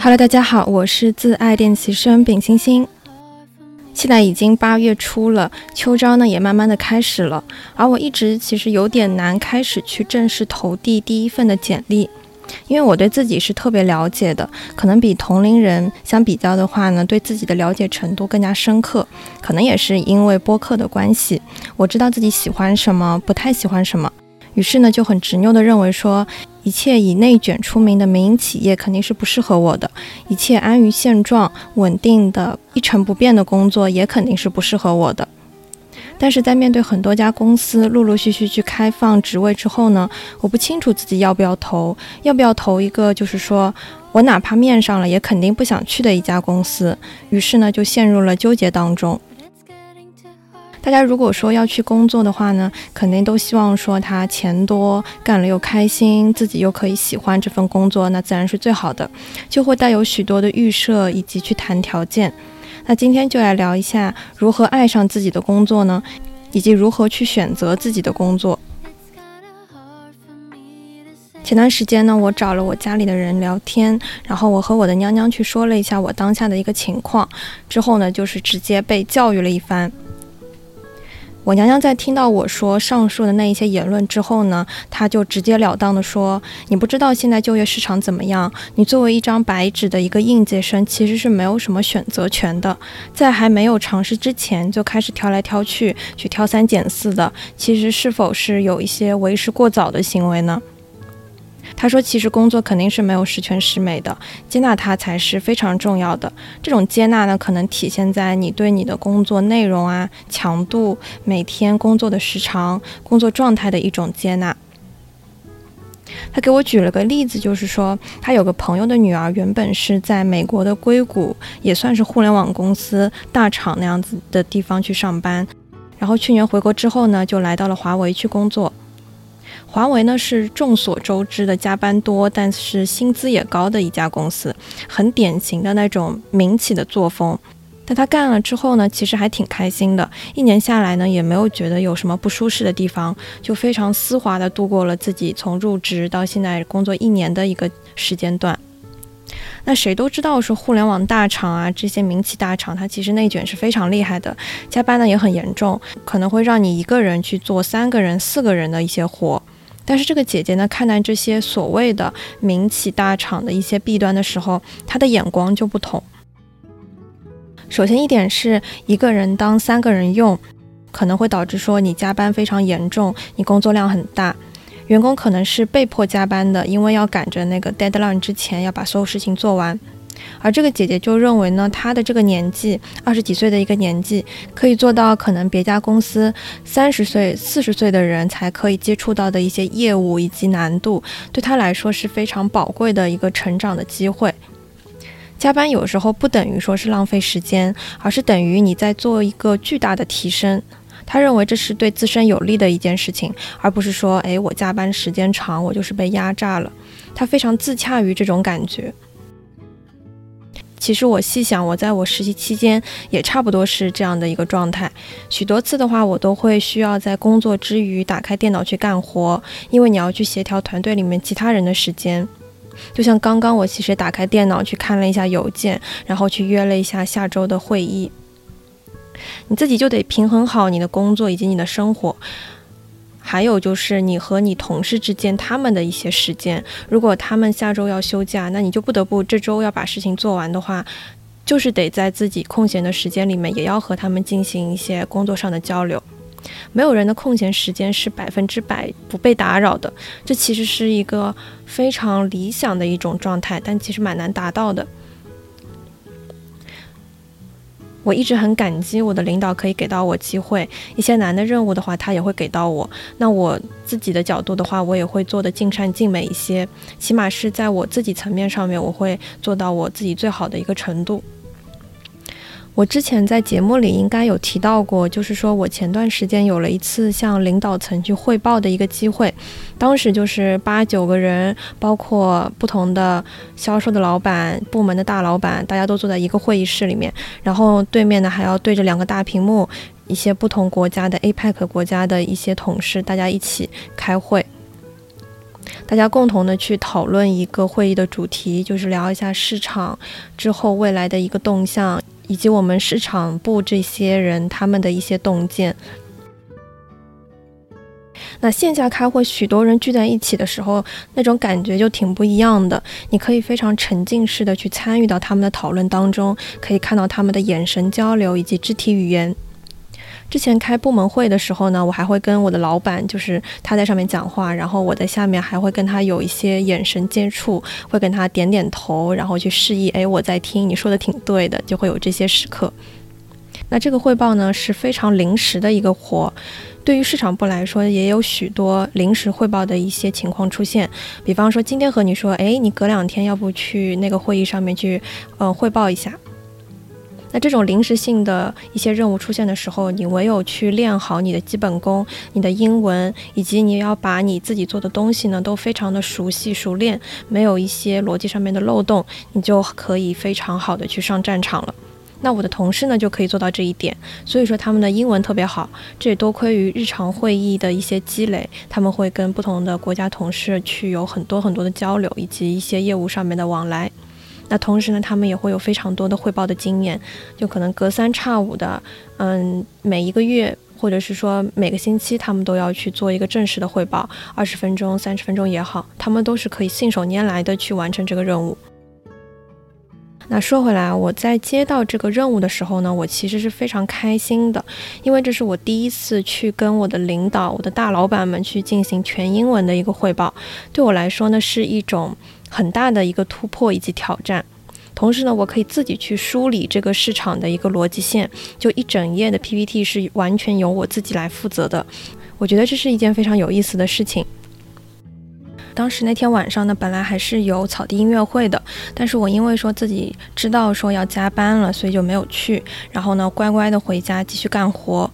Hello，大家好，我是自爱练习生丙星星。现在已经八月初了，秋招呢也慢慢的开始了，而我一直其实有点难开始去正式投递第一份的简历，因为我对自己是特别了解的，可能比同龄人相比较的话呢，对自己的了解程度更加深刻，可能也是因为播客的关系，我知道自己喜欢什么，不太喜欢什么。于是呢，就很执拗地认为说，一切以内卷出名的民营企业肯定是不适合我的；一切安于现状、稳定的一成不变的工作也肯定是不适合我的。但是在面对很多家公司陆陆续续去开放职位之后呢，我不清楚自己要不要投，要不要投一个就是说我哪怕面上了也肯定不想去的一家公司。于是呢，就陷入了纠结当中。大家如果说要去工作的话呢，肯定都希望说他钱多，干了又开心，自己又可以喜欢这份工作，那自然是最好的，就会带有许多的预设以及去谈条件。那今天就来聊一下如何爱上自己的工作呢，以及如何去选择自己的工作。前段时间呢，我找了我家里的人聊天，然后我和我的娘娘去说了一下我当下的一个情况，之后呢，就是直接被教育了一番。我娘娘在听到我说上述的那一些言论之后呢，她就直截了当的说：“你不知道现在就业市场怎么样？你作为一张白纸的一个应届生，其实是没有什么选择权的。在还没有尝试之前就开始挑来挑去，去挑三拣四的，其实是否是有一些为时过早的行为呢？”他说：“其实工作肯定是没有十全十美的，接纳它才是非常重要的。这种接纳呢，可能体现在你对你的工作内容啊、强度、每天工作的时长、工作状态的一种接纳。”他给我举了个例子，就是说他有个朋友的女儿，原本是在美国的硅谷，也算是互联网公司大厂那样子的地方去上班，然后去年回国之后呢，就来到了华为去工作。华为呢是众所周知的加班多，但是薪资也高的一家公司，很典型的那种民企的作风。但他干了之后呢，其实还挺开心的，一年下来呢，也没有觉得有什么不舒适的地方，就非常丝滑的度过了自己从入职到现在工作一年的一个时间段。那谁都知道说互联网大厂啊，这些民企大厂，它其实内卷是非常厉害的，加班呢也很严重，可能会让你一个人去做三个人、四个人的一些活。但是这个姐姐呢，看待这些所谓的民企大厂的一些弊端的时候，她的眼光就不同。首先一点是一个人当三个人用，可能会导致说你加班非常严重，你工作量很大，员工可能是被迫加班的，因为要赶着那个 deadline 之前要把所有事情做完。而这个姐姐就认为呢，她的这个年纪，二十几岁的一个年纪，可以做到可能别家公司三十岁、四十岁的人才可以接触到的一些业务以及难度，对她来说是非常宝贵的一个成长的机会。加班有时候不等于说是浪费时间，而是等于你在做一个巨大的提升。他认为这是对自身有利的一件事情，而不是说，哎，我加班时间长，我就是被压榨了。他非常自洽于这种感觉。其实我细想，我在我实习期间也差不多是这样的一个状态。许多次的话，我都会需要在工作之余打开电脑去干活，因为你要去协调团队里面其他人的时间。就像刚刚我其实打开电脑去看了一下邮件，然后去约了一下下周的会议。你自己就得平衡好你的工作以及你的生活。还有就是你和你同事之间他们的一些时间，如果他们下周要休假，那你就不得不这周要把事情做完的话，就是得在自己空闲的时间里面也要和他们进行一些工作上的交流。没有人的空闲时间是百分之百不被打扰的，这其实是一个非常理想的一种状态，但其实蛮难达到的。我一直很感激我的领导可以给到我机会，一些难的任务的话，他也会给到我。那我自己的角度的话，我也会做的尽善尽美一些，起码是在我自己层面上面，我会做到我自己最好的一个程度。我之前在节目里应该有提到过，就是说我前段时间有了一次向领导层去汇报的一个机会，当时就是八九个人，包括不同的销售的老板、部门的大老板，大家都坐在一个会议室里面，然后对面呢还要对着两个大屏幕，一些不同国家的 APEC 国家的一些同事，大家一起开会。大家共同的去讨论一个会议的主题，就是聊一下市场之后未来的一个动向，以及我们市场部这些人他们的一些洞见。那线下开会，许多人聚在一起的时候，那种感觉就挺不一样的。你可以非常沉浸式的去参与到他们的讨论当中，可以看到他们的眼神交流以及肢体语言。之前开部门会的时候呢，我还会跟我的老板，就是他在上面讲话，然后我在下面还会跟他有一些眼神接触，会跟他点点头，然后去示意，哎，我在听，你说的挺对的，就会有这些时刻。那这个汇报呢是非常临时的一个活。对于市场部来说，也有许多临时汇报的一些情况出现。比方说，今天和你说，哎，你隔两天要不去那个会议上面去，嗯，汇报一下。那这种临时性的一些任务出现的时候，你唯有去练好你的基本功，你的英文，以及你要把你自己做的东西呢，都非常的熟悉熟练，没有一些逻辑上面的漏洞，你就可以非常好的去上战场了。那我的同事呢就可以做到这一点，所以说他们的英文特别好，这也多亏于日常会议的一些积累，他们会跟不同的国家同事去有很多很多的交流，以及一些业务上面的往来。那同时呢，他们也会有非常多的汇报的经验，就可能隔三差五的，嗯，每一个月或者是说每个星期，他们都要去做一个正式的汇报，二十分钟、三十分钟也好，他们都是可以信手拈来的去完成这个任务。那说回来，我在接到这个任务的时候呢，我其实是非常开心的，因为这是我第一次去跟我的领导、我的大老板们去进行全英文的一个汇报，对我来说呢是一种很大的一个突破以及挑战。同时呢，我可以自己去梳理这个市场的一个逻辑线，就一整页的 PPT 是完全由我自己来负责的。我觉得这是一件非常有意思的事情。当时那天晚上呢，本来还是有草地音乐会的，但是我因为说自己知道说要加班了，所以就没有去。然后呢，乖乖的回家继续干活。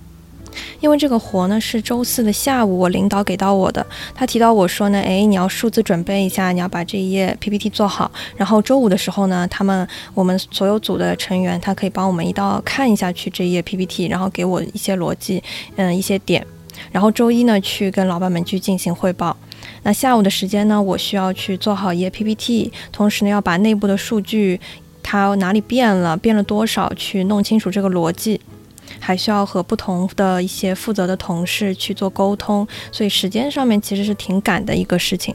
因为这个活呢是周四的下午我领导给到我的，他提到我说呢，哎，你要数字准备一下，你要把这一页 PPT 做好。然后周五的时候呢，他们我们所有组的成员，他可以帮我们一道看一下去这一页 PPT，然后给我一些逻辑，嗯，一些点。然后周一呢去跟老板们去进行汇报。那下午的时间呢，我需要去做好一页 PPT，同时呢要把内部的数据，它哪里变了，变了多少，去弄清楚这个逻辑，还需要和不同的一些负责的同事去做沟通，所以时间上面其实是挺赶的一个事情。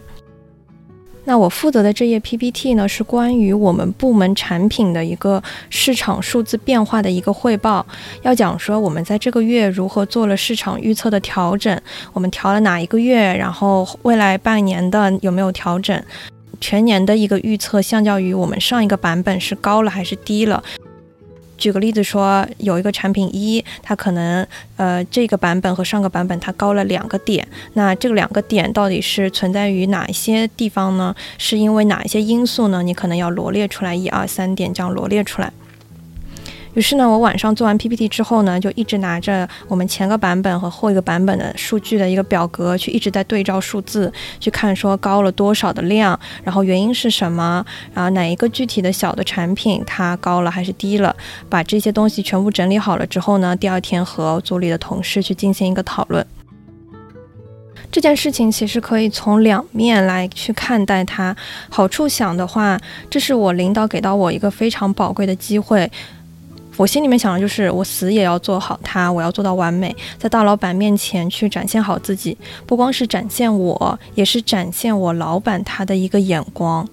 那我负责的这页 PPT 呢，是关于我们部门产品的一个市场数字变化的一个汇报。要讲说我们在这个月如何做了市场预测的调整，我们调了哪一个月，然后未来半年的有没有调整，全年的一个预测，相较于我们上一个版本是高了还是低了。举个例子说，有一个产品一，它可能呃这个版本和上个版本它高了两个点，那这个两个点到底是存在于哪一些地方呢？是因为哪一些因素呢？你可能要罗列出来，一二三点这样罗列出来。于是呢，我晚上做完 PPT 之后呢，就一直拿着我们前个版本和后一个版本的数据的一个表格，去一直在对照数字，去看说高了多少的量，然后原因是什么，然后哪一个具体的小的产品它高了还是低了，把这些东西全部整理好了之后呢，第二天和组里的同事去进行一个讨论。这件事情其实可以从两面来去看待它。好处想的话，这是我领导给到我一个非常宝贵的机会。我心里面想的就是，我死也要做好它，我要做到完美，在大老板面前去展现好自己，不光是展现我，也是展现我老板他的一个眼光。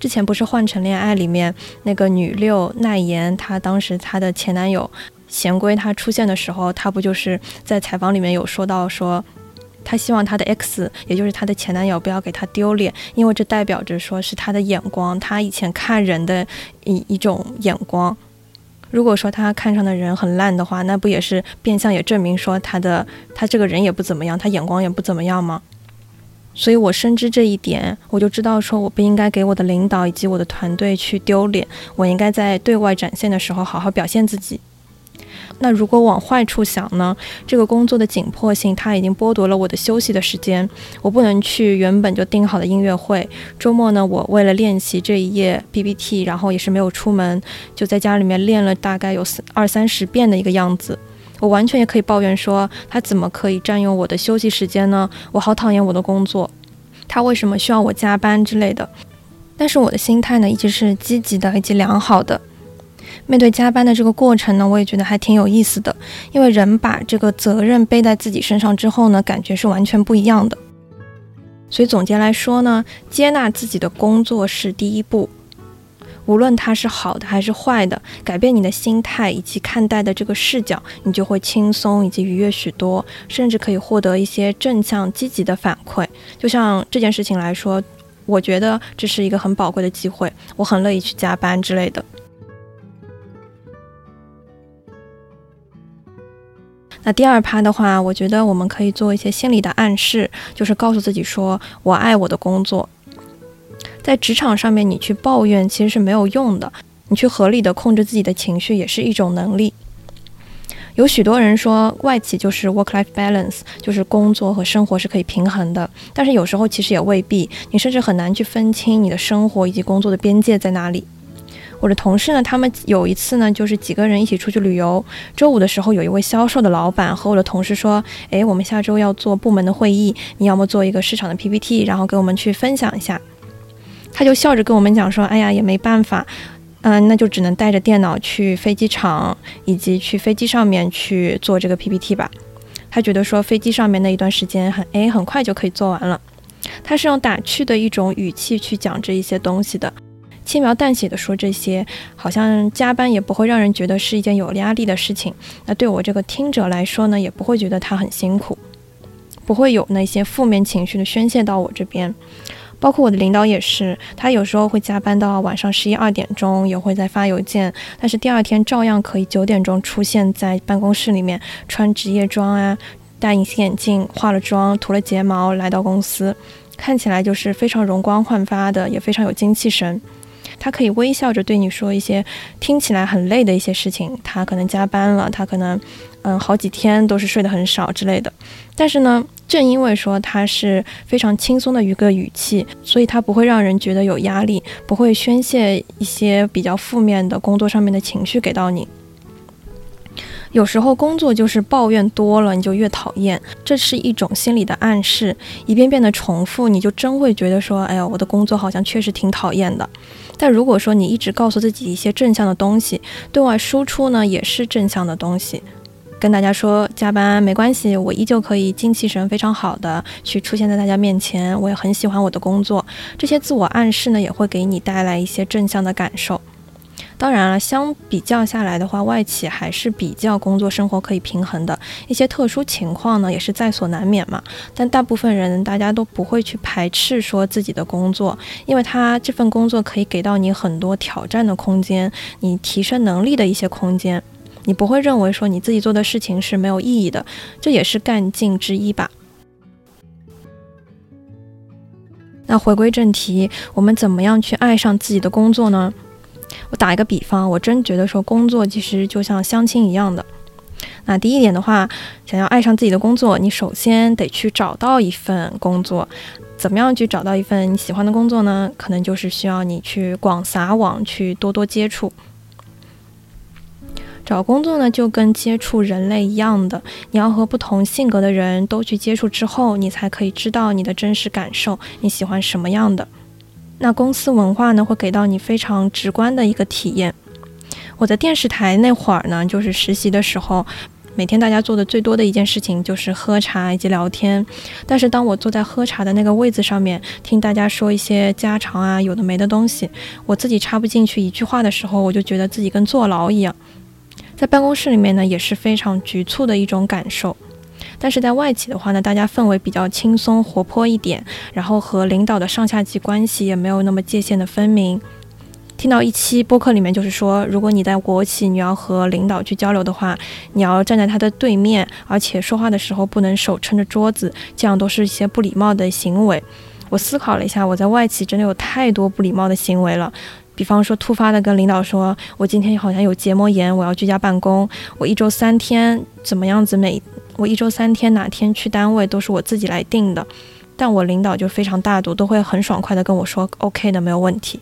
之前不是《换成恋爱》里面那个女六奈言，她当时她的前男友贤圭他出现的时候，他不就是在采访里面有说到说，他希望他的 X，也就是他的前男友不要给他丢脸，因为这代表着说是他的眼光，他以前看人的一一种眼光。如果说他看上的人很烂的话，那不也是变相也证明说他的他这个人也不怎么样，他眼光也不怎么样吗？所以我深知这一点，我就知道说我不应该给我的领导以及我的团队去丢脸，我应该在对外展现的时候好好表现自己。那如果往坏处想呢？这个工作的紧迫性，它已经剥夺了我的休息的时间。我不能去原本就定好的音乐会。周末呢，我为了练习这一页 PPT，然后也是没有出门，就在家里面练了大概有二三十遍的一个样子。我完全也可以抱怨说，他怎么可以占用我的休息时间呢？我好讨厌我的工作。他为什么需要我加班之类的。但是我的心态呢，一直是积极的以及良好的。面对加班的这个过程呢，我也觉得还挺有意思的，因为人把这个责任背在自己身上之后呢，感觉是完全不一样的。所以总结来说呢，接纳自己的工作是第一步，无论它是好的还是坏的，改变你的心态以及看待的这个视角，你就会轻松以及愉悦许多，甚至可以获得一些正向积极的反馈。就像这件事情来说，我觉得这是一个很宝贵的机会，我很乐意去加班之类的。那第二趴的话，我觉得我们可以做一些心理的暗示，就是告诉自己说：“我爱我的工作。”在职场上面，你去抱怨其实是没有用的，你去合理的控制自己的情绪也是一种能力。有许多人说，外企就是 work-life balance，就是工作和生活是可以平衡的，但是有时候其实也未必，你甚至很难去分清你的生活以及工作的边界在哪里。我的同事呢，他们有一次呢，就是几个人一起出去旅游。周五的时候，有一位销售的老板和我的同事说：“诶，我们下周要做部门的会议，你要么做一个市场的 PPT，然后给我们去分享一下。”他就笑着跟我们讲说：“哎呀，也没办法，嗯，那就只能带着电脑去飞机场，以及去飞机上面去做这个 PPT 吧。”他觉得说飞机上面那一段时间很诶，很快就可以做完了。他是用打趣的一种语气去讲这一些东西的。轻描淡写的说这些，好像加班也不会让人觉得是一件有压力的事情。那对我这个听者来说呢，也不会觉得他很辛苦，不会有那些负面情绪的宣泄到我这边。包括我的领导也是，他有时候会加班到晚上十一二点钟，也会在发邮件，但是第二天照样可以九点钟出现在办公室里面，穿职业装啊，戴隐形眼镜，化了妆，涂了睫毛来到公司，看起来就是非常容光焕发的，也非常有精气神。他可以微笑着对你说一些听起来很累的一些事情，他可能加班了，他可能，嗯，好几天都是睡得很少之类的。但是呢，正因为说他是非常轻松的一个语气，所以他不会让人觉得有压力，不会宣泄一些比较负面的工作上面的情绪给到你。有时候工作就是抱怨多了，你就越讨厌，这是一种心理的暗示，一遍遍的重复，你就真会觉得说，哎呀，我的工作好像确实挺讨厌的。但如果说你一直告诉自己一些正向的东西，对外输出呢也是正向的东西，跟大家说加班没关系，我依旧可以精气神非常好的去出现在大家面前，我也很喜欢我的工作，这些自我暗示呢也会给你带来一些正向的感受。当然了，相比较下来的话，外企还是比较工作生活可以平衡的。一些特殊情况呢，也是在所难免嘛。但大部分人大家都不会去排斥说自己的工作，因为他这份工作可以给到你很多挑战的空间，你提升能力的一些空间。你不会认为说你自己做的事情是没有意义的，这也是干劲之一吧。那回归正题，我们怎么样去爱上自己的工作呢？打一个比方，我真觉得说工作其实就像相亲一样的。那第一点的话，想要爱上自己的工作，你首先得去找到一份工作。怎么样去找到一份你喜欢的工作呢？可能就是需要你去广撒网，去多多接触。找工作呢，就跟接触人类一样的，你要和不同性格的人都去接触之后，你才可以知道你的真实感受，你喜欢什么样的。那公司文化呢，会给到你非常直观的一个体验。我在电视台那会儿呢，就是实习的时候，每天大家做的最多的一件事情就是喝茶以及聊天。但是当我坐在喝茶的那个位子上面，听大家说一些家常啊，有的没的东西，我自己插不进去一句话的时候，我就觉得自己跟坐牢一样。在办公室里面呢，也是非常局促的一种感受。但是在外企的话呢，大家氛围比较轻松活泼一点，然后和领导的上下级关系也没有那么界限的分明。听到一期播客里面就是说，如果你在国企，你要和领导去交流的话，你要站在他的对面，而且说话的时候不能手撑着桌子，这样都是一些不礼貌的行为。我思考了一下，我在外企真的有太多不礼貌的行为了，比方说突发的跟领导说，我今天好像有结膜炎，我要居家办公，我一周三天怎么样子每。我一周三天哪天去单位都是我自己来定的，但我领导就非常大度，都会很爽快的跟我说 OK 的，没有问题。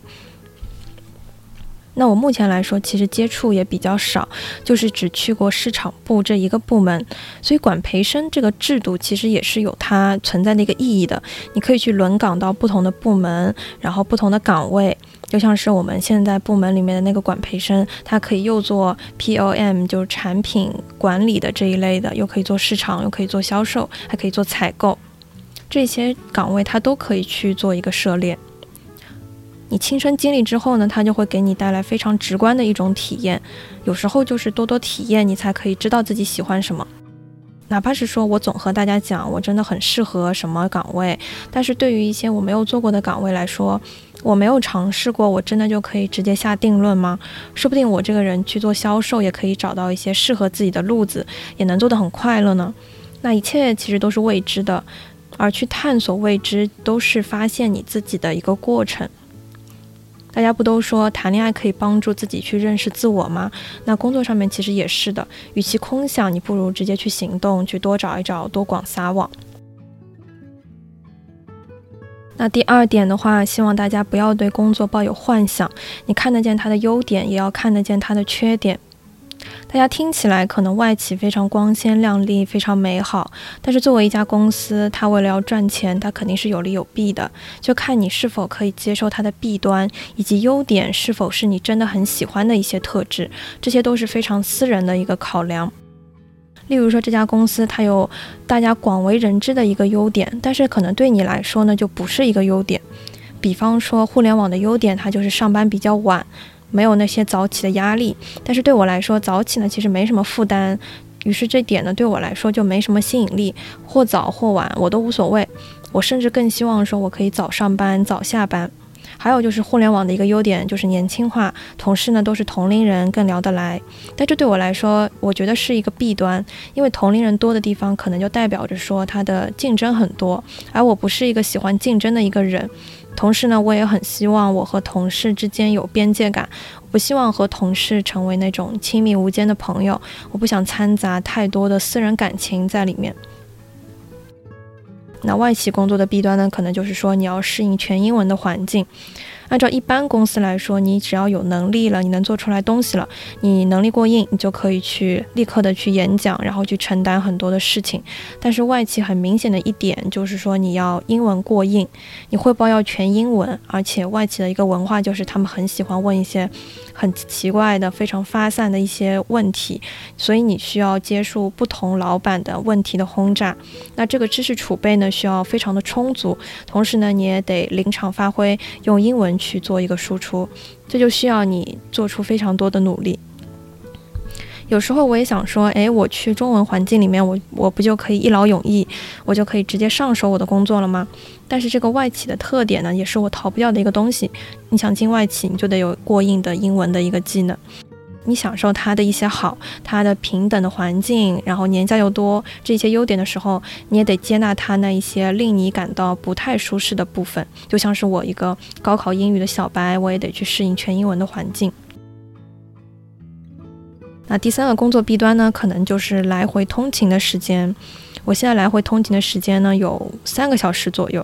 那我目前来说，其实接触也比较少，就是只去过市场部这一个部门，所以管培生这个制度其实也是有它存在的一个意义的。你可以去轮岗到不同的部门，然后不同的岗位，就像是我们现在部门里面的那个管培生，他可以又做 POM，就是产品管理的这一类的，又可以做市场，又可以做销售，还可以做采购，这些岗位他都可以去做一个涉猎。你亲身经历之后呢，它就会给你带来非常直观的一种体验。有时候就是多多体验，你才可以知道自己喜欢什么。哪怕是说我总和大家讲，我真的很适合什么岗位，但是对于一些我没有做过的岗位来说，我没有尝试过，我真的就可以直接下定论吗？说不定我这个人去做销售，也可以找到一些适合自己的路子，也能做得很快乐呢。那一切其实都是未知的，而去探索未知，都是发现你自己的一个过程。大家不都说谈恋爱可以帮助自己去认识自我吗？那工作上面其实也是的。与其空想，你不如直接去行动，去多找一找，多广撒网。那第二点的话，希望大家不要对工作抱有幻想，你看得见它的优点，也要看得见它的缺点。大家听起来可能外企非常光鲜亮丽，非常美好，但是作为一家公司，它为了要赚钱，它肯定是有利有弊的，就看你是否可以接受它的弊端，以及优点是否是你真的很喜欢的一些特质，这些都是非常私人的一个考量。例如说，这家公司它有大家广为人知的一个优点，但是可能对你来说呢，就不是一个优点。比方说，互联网的优点，它就是上班比较晚。没有那些早起的压力，但是对我来说，早起呢其实没什么负担，于是这点呢对我来说就没什么吸引力，或早或晚我都无所谓，我甚至更希望说我可以早上班早下班。还有就是互联网的一个优点就是年轻化，同事呢都是同龄人，更聊得来。但这对我来说，我觉得是一个弊端，因为同龄人多的地方，可能就代表着说它的竞争很多，而我不是一个喜欢竞争的一个人。同时呢，我也很希望我和同事之间有边界感，我不希望和同事成为那种亲密无间的朋友，我不想掺杂太多的私人感情在里面。那外企工作的弊端呢，可能就是说你要适应全英文的环境。按照一般公司来说，你只要有能力了，你能做出来东西了，你能力过硬，你就可以去立刻的去演讲，然后去承担很多的事情。但是外企很明显的一点就是说，你要英文过硬，你汇报要全英文，而且外企的一个文化就是他们很喜欢问一些很奇怪的、非常发散的一些问题，所以你需要接受不同老板的问题的轰炸。那这个知识储备呢，需要非常的充足，同时呢，你也得临场发挥，用英文。去做一个输出，这就需要你做出非常多的努力。有时候我也想说，诶，我去中文环境里面，我我不就可以一劳永逸，我就可以直接上手我的工作了吗？但是这个外企的特点呢，也是我逃不掉的一个东西。你想进外企，你就得有过硬的英文的一个技能。你享受它的一些好，它的平等的环境，然后年假又多，这些优点的时候，你也得接纳它那一些令你感到不太舒适的部分。就像是我一个高考英语的小白，我也得去适应全英文的环境。那第三个工作弊端呢，可能就是来回通勤的时间。我现在来回通勤的时间呢，有三个小时左右。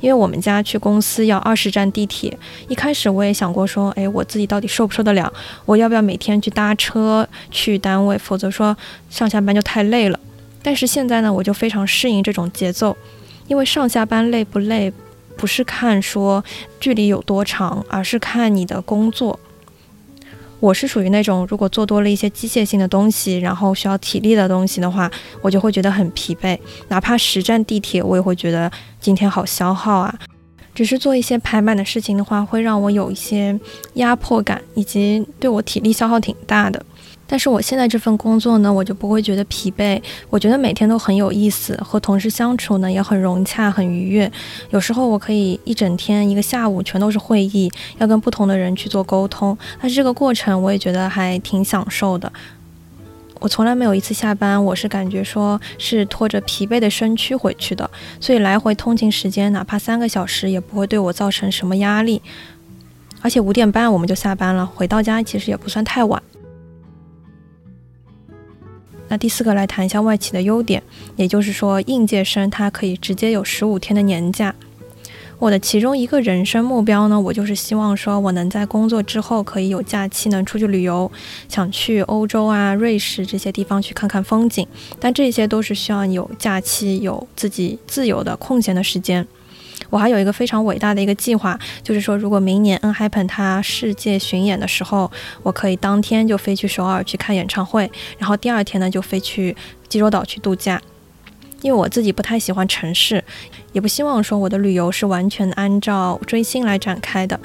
因为我们家去公司要二十站地铁，一开始我也想过说，哎，我自己到底受不受得了？我要不要每天去搭车去单位？否则说上下班就太累了。但是现在呢，我就非常适应这种节奏，因为上下班累不累，不是看说距离有多长，而是看你的工作。我是属于那种，如果做多了一些机械性的东西，然后需要体力的东西的话，我就会觉得很疲惫。哪怕实站地铁，我也会觉得今天好消耗啊。只是做一些排满的事情的话，会让我有一些压迫感，以及对我体力消耗挺大的。但是我现在这份工作呢，我就不会觉得疲惫，我觉得每天都很有意思，和同事相处呢也很融洽、很愉悦。有时候我可以一整天、一个下午全都是会议，要跟不同的人去做沟通，但是这个过程我也觉得还挺享受的。我从来没有一次下班，我是感觉说是拖着疲惫的身躯回去的，所以来回通勤时间哪怕三个小时也不会对我造成什么压力。而且五点半我们就下班了，回到家其实也不算太晚。那第四个来谈一下外企的优点，也就是说应届生他可以直接有十五天的年假。我的其中一个人生目标呢，我就是希望说我能在工作之后可以有假期能出去旅游，想去欧洲啊、瑞士这些地方去看看风景。但这些都是需要有假期、有自己自由的空闲的时间。我还有一个非常伟大的一个计划，就是说如果明年 N Happen 他世界巡演的时候，我可以当天就飞去首尔去看演唱会，然后第二天呢就飞去济州岛去度假。因为我自己不太喜欢城市，也不希望说我的旅游是完全按照追星来展开的。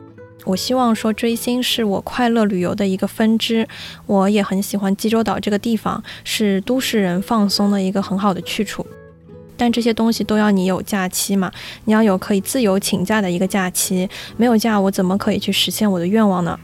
我希望说追星是我快乐旅游的一个分支。我也很喜欢济州岛这个地方，是都市人放松的一个很好的去处。但这些东西都要你有假期嘛？你要有可以自由请假的一个假期，没有假我怎么可以去实现我的愿望呢？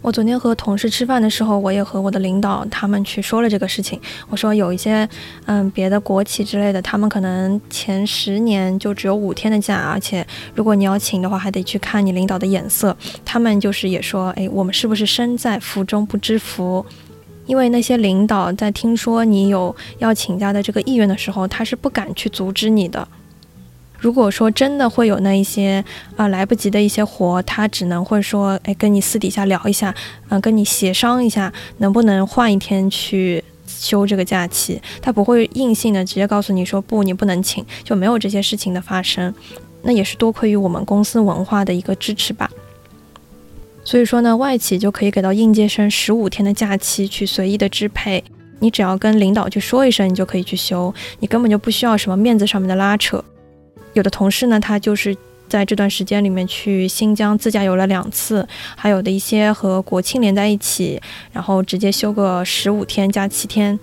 我昨天和同事吃饭的时候，我也和我的领导他们去说了这个事情。我说有一些，嗯，别的国企之类的，他们可能前十年就只有五天的假，而且如果你要请的话，还得去看你领导的眼色。他们就是也说，哎，我们是不是身在福中不知福？因为那些领导在听说你有要请假的这个意愿的时候，他是不敢去阻止你的。如果说真的会有那一些啊来不及的一些活，他只能会说，哎，跟你私底下聊一下，嗯，跟你协商一下，能不能换一天去休这个假期？他不会硬性的直接告诉你说不，你不能请，就没有这些事情的发生。那也是多亏于我们公司文化的一个支持吧。所以说呢，外企就可以给到应届生十五天的假期去随意的支配，你只要跟领导去说一声，你就可以去休，你根本就不需要什么面子上面的拉扯。有的同事呢，他就是在这段时间里面去新疆自驾游了两次，还有的一些和国庆连在一起，然后直接休个十五天加七天，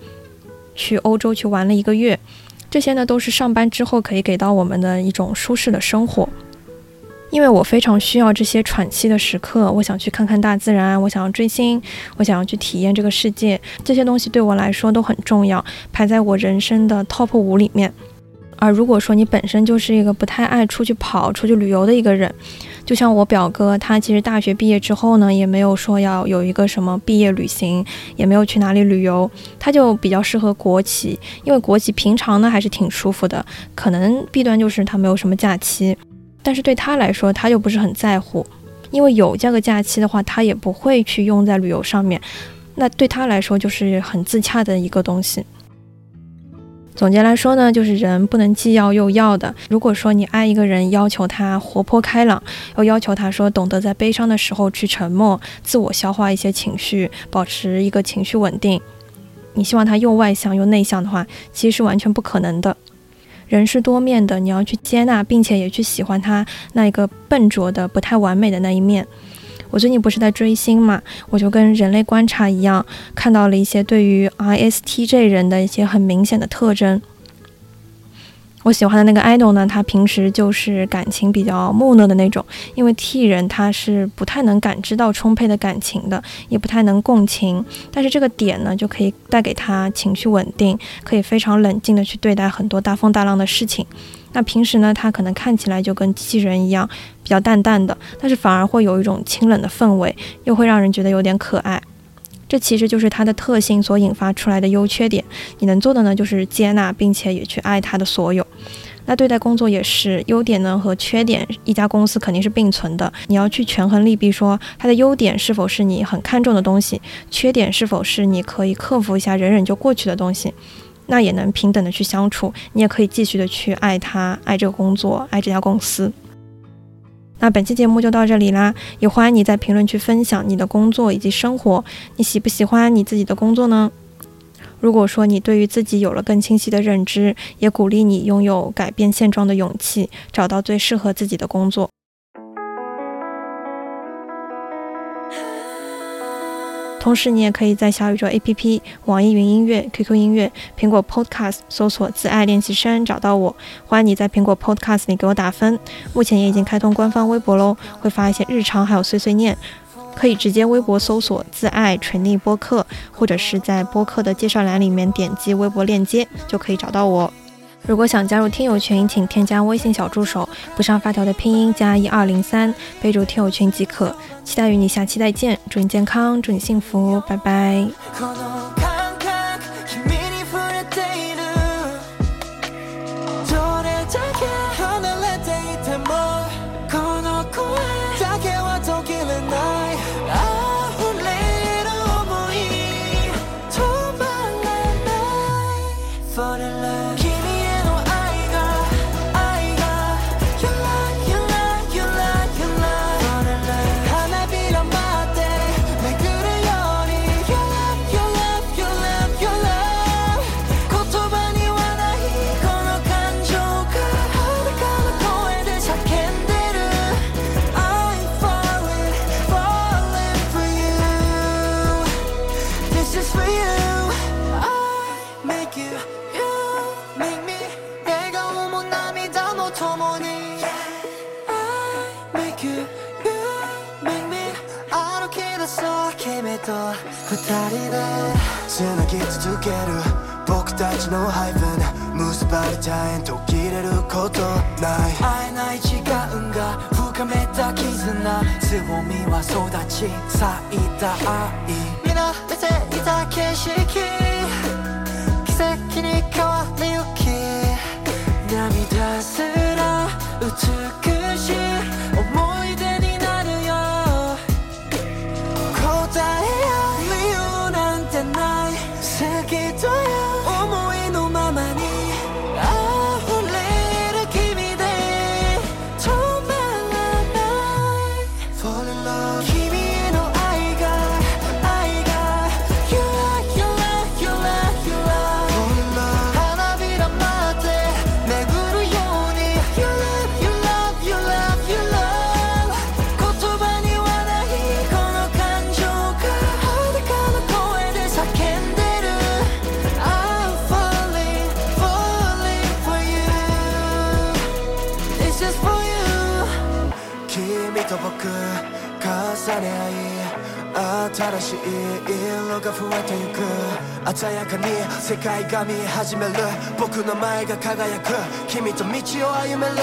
去欧洲去玩了一个月。这些呢，都是上班之后可以给到我们的一种舒适的生活。因为我非常需要这些喘息的时刻，我想去看看大自然，我想要追星，我想要去体验这个世界，这些东西对我来说都很重要，排在我人生的 top 五里面。而如果说你本身就是一个不太爱出去跑、出去旅游的一个人，就像我表哥，他其实大学毕业之后呢，也没有说要有一个什么毕业旅行，也没有去哪里旅游，他就比较适合国企，因为国企平常呢还是挺舒服的，可能弊端就是他没有什么假期，但是对他来说，他又不是很在乎，因为有这个假期的话，他也不会去用在旅游上面，那对他来说就是很自洽的一个东西。总结来说呢，就是人不能既要又要的。如果说你爱一个人，要求他活泼开朗，又要求他说懂得在悲伤的时候去沉默，自我消化一些情绪，保持一个情绪稳定，你希望他又外向又内向的话，其实是完全不可能的。人是多面的，你要去接纳，并且也去喜欢他那一个笨拙的、不太完美的那一面。我最近不是在追星嘛，我就跟人类观察一样，看到了一些对于 ISTJ 人的一些很明显的特征。我喜欢的那个 idol 呢，他平时就是感情比较木讷的那种，因为 T 人他是不太能感知到充沛的感情的，也不太能共情，但是这个点呢，就可以带给他情绪稳定，可以非常冷静的去对待很多大风大浪的事情。那平时呢，他可能看起来就跟机器人一样，比较淡淡的，但是反而会有一种清冷的氛围，又会让人觉得有点可爱。这其实就是它的特性所引发出来的优缺点。你能做的呢，就是接纳，并且也去爱它的所有。那对待工作也是，优点呢和缺点，一家公司肯定是并存的。你要去权衡利弊，说它的优点是否是你很看重的东西，缺点是否是你可以克服一下、忍忍就过去的东西。那也能平等的去相处，你也可以继续的去爱他、爱这个工作、爱这家公司。那本期节目就到这里啦，也欢迎你在评论区分享你的工作以及生活，你喜不喜欢你自己的工作呢？如果说你对于自己有了更清晰的认知，也鼓励你拥有改变现状的勇气，找到最适合自己的工作。同时，你也可以在小宇宙 APP、网易云音乐、QQ 音乐、苹果 Podcast 搜索“自爱练习生”找到我。欢迎你在苹果 Podcast 里给我打分。目前也已经开通官方微博喽，会发一些日常还有碎碎念，可以直接微博搜索“自爱纯力播客”，或者是在播客的介绍栏里面点击微博链接就可以找到我。如果想加入听友群，请添加微信小助手，不上发条的拼音加一二零三，备注听友群即可。期待与你下期再见，祝你健康，祝你幸福，拜拜。じゃえ途切れることない。会えない時間が深めた絆。つぼみは育ち咲いた愛。みんな見ていた景色。鮮やかに世界が見え始める。僕の前が輝く。君と道を歩める、